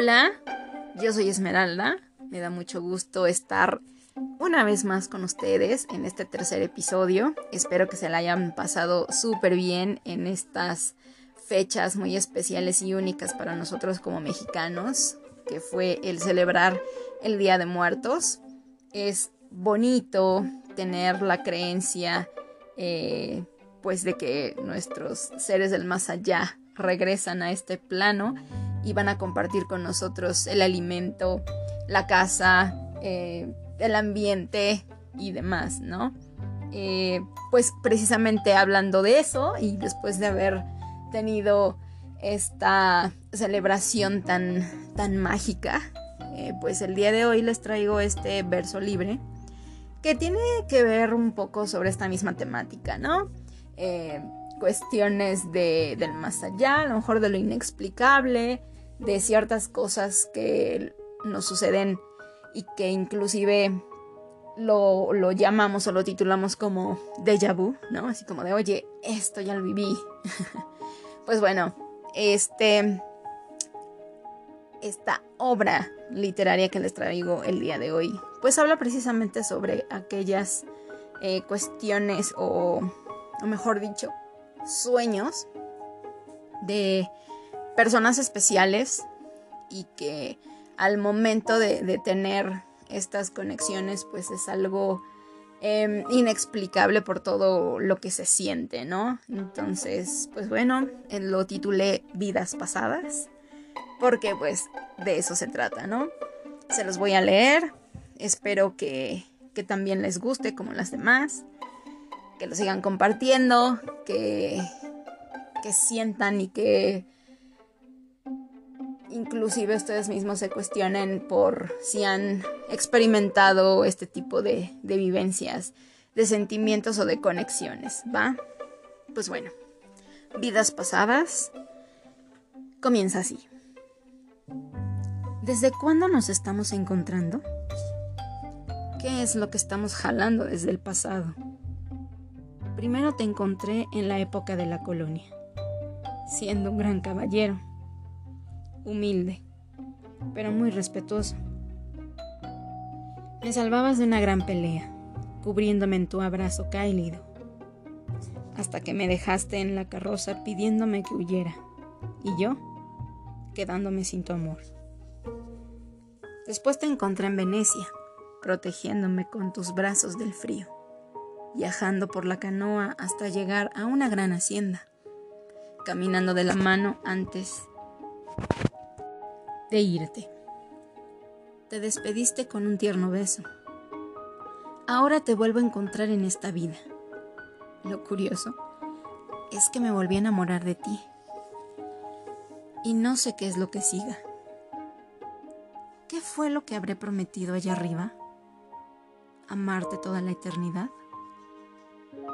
Hola, yo soy Esmeralda. Me da mucho gusto estar una vez más con ustedes en este tercer episodio. Espero que se la hayan pasado súper bien en estas fechas muy especiales y únicas para nosotros como mexicanos, que fue el celebrar el Día de Muertos. Es bonito tener la creencia, eh, pues, de que nuestros seres del más allá regresan a este plano y van a compartir con nosotros el alimento, la casa, eh, el ambiente y demás, ¿no? Eh, pues precisamente hablando de eso y después de haber tenido esta celebración tan, tan mágica, eh, pues el día de hoy les traigo este verso libre que tiene que ver un poco sobre esta misma temática, ¿no? Cuestiones de, del más allá, a lo mejor de lo inexplicable, de ciertas cosas que nos suceden y que inclusive lo, llamamos o lo titulamos como déjà vu, ¿no? Así como de, oye, esto ya lo viví. pues bueno, este, esta obra literaria que les traigo el día de hoy, pues habla precisamente sobre aquellas eh, cuestiones o mejor dicho, sueños de personas especiales y que al momento de, tener estas conexiones pues es algo em, inexplicable por todo lo que se siente, ¿no? Entonces, pues bueno, lo titulé Vidas Pasadas porque pues de eso se trata, ¿no? Se los voy a leer, espero que, que también les guste como las demás, que lo sigan compartiendo, que, que sientan y que inclusive ustedes mismos se cuestionen por si han experimentado este tipo de, de vivencias, de sentimientos o de conexiones, ¿va? Pues bueno, vidas pasadas comienza así. ¿Desde cuándo nos estamos encontrando? ¿Qué es lo que estamos jalando desde el pasado? Primero te encontré en la época de la colonia, siendo un gran caballero humilde, pero muy respetuoso. Me salvabas de una gran pelea, cubriéndome en tu abrazo cálido, hasta que me dejaste en la carroza pidiéndome que huyera, y yo quedándome sin tu amor. Después te encontré en Venecia, protegiéndome con tus brazos del frío, viajando por la canoa hasta llegar a una gran hacienda, caminando de la mano antes de irte. Te despediste con un tierno beso. Ahora te vuelvo a encontrar en esta vida. Lo curioso es que me volví a enamorar de ti. Y no sé qué es lo que siga. ¿Qué fue lo que habré prometido allá arriba? ¿Amarte toda la eternidad?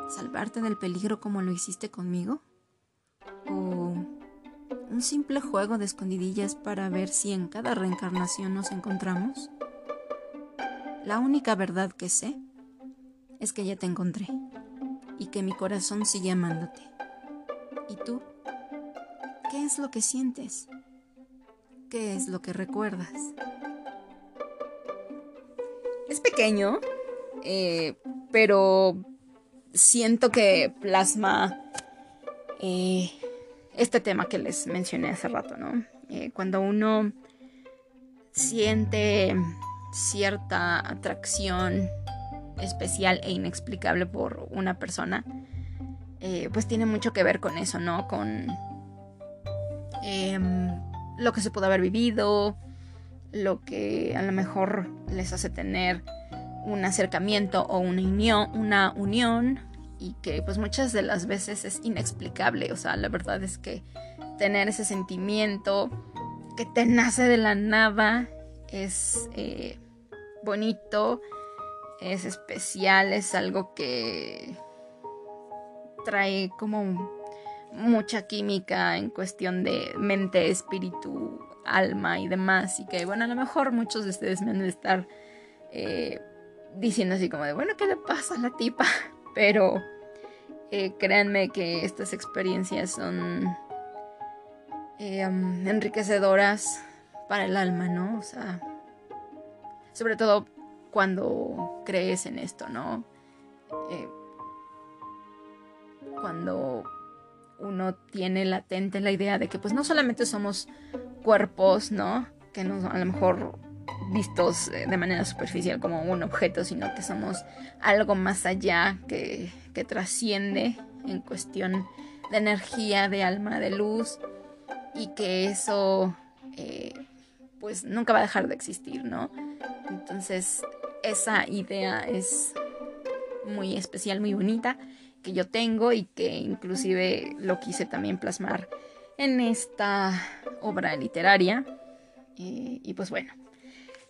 ¿Salvarte del peligro como lo hiciste conmigo? ¿O un simple juego de escondidillas para ver si en cada reencarnación nos encontramos? La única verdad que sé es que ya te encontré y que mi corazón sigue amándote. ¿Y tú? ¿Qué es lo que sientes? ¿Qué es lo que recuerdas? Es pequeño, eh, pero siento que plasma eh, este tema que les mencioné hace rato, ¿no? Eh, cuando uno siente cierta atracción especial e inexplicable por una persona, eh, pues tiene mucho que ver con eso, ¿no? Con em, lo que se puede haber vivido, lo que a lo mejor les hace tener un acercamiento o una unión, una unión y que pues muchas de las veces es inexplicable. O sea, la verdad es que tener ese sentimiento que te nace de la nada es eh, bonito, es especial, es algo que trae como mucha química en cuestión de mente, espíritu, alma y demás. Y que bueno, a lo mejor muchos de ustedes me han estar eh, diciendo así como de, bueno, ¿qué le pasa a la tipa? Pero eh, créanme que estas experiencias son eh, enriquecedoras para el alma, ¿no? O sea, sobre todo cuando crees en esto, ¿no? Eh, cuando uno tiene latente la idea de que pues no solamente somos cuerpos, ¿no? Que nos, a lo mejor vistos eh, de manera superficial como un objeto, sino que somos algo más allá que, que trasciende en cuestión de energía, de alma, de luz, y que eso eh, pues nunca va a dejar de existir, ¿no? Entonces esa idea es muy especial, muy bonita, que yo tengo y que inclusive lo quise también plasmar en esta obra literaria. y pues bueno,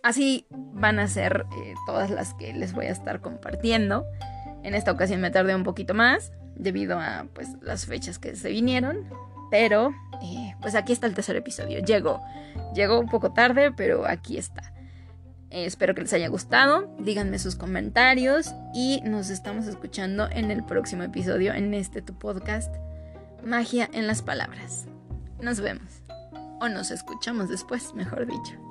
así van a ser eh, todas las que les voy a estar compartiendo. En esta ocasión me tardé un poquito más debido a pues las fechas que se vinieron, pero eh, pues aquí está el tercer episodio. Llegó, llegó un poco tarde, pero aquí está. Eh, espero que les haya gustado. Díganme sus comentarios y nos estamos escuchando en el próximo episodio en este tu podcast Magia en las Palabras. Nos vemos. O nos escuchamos después, mejor dicho.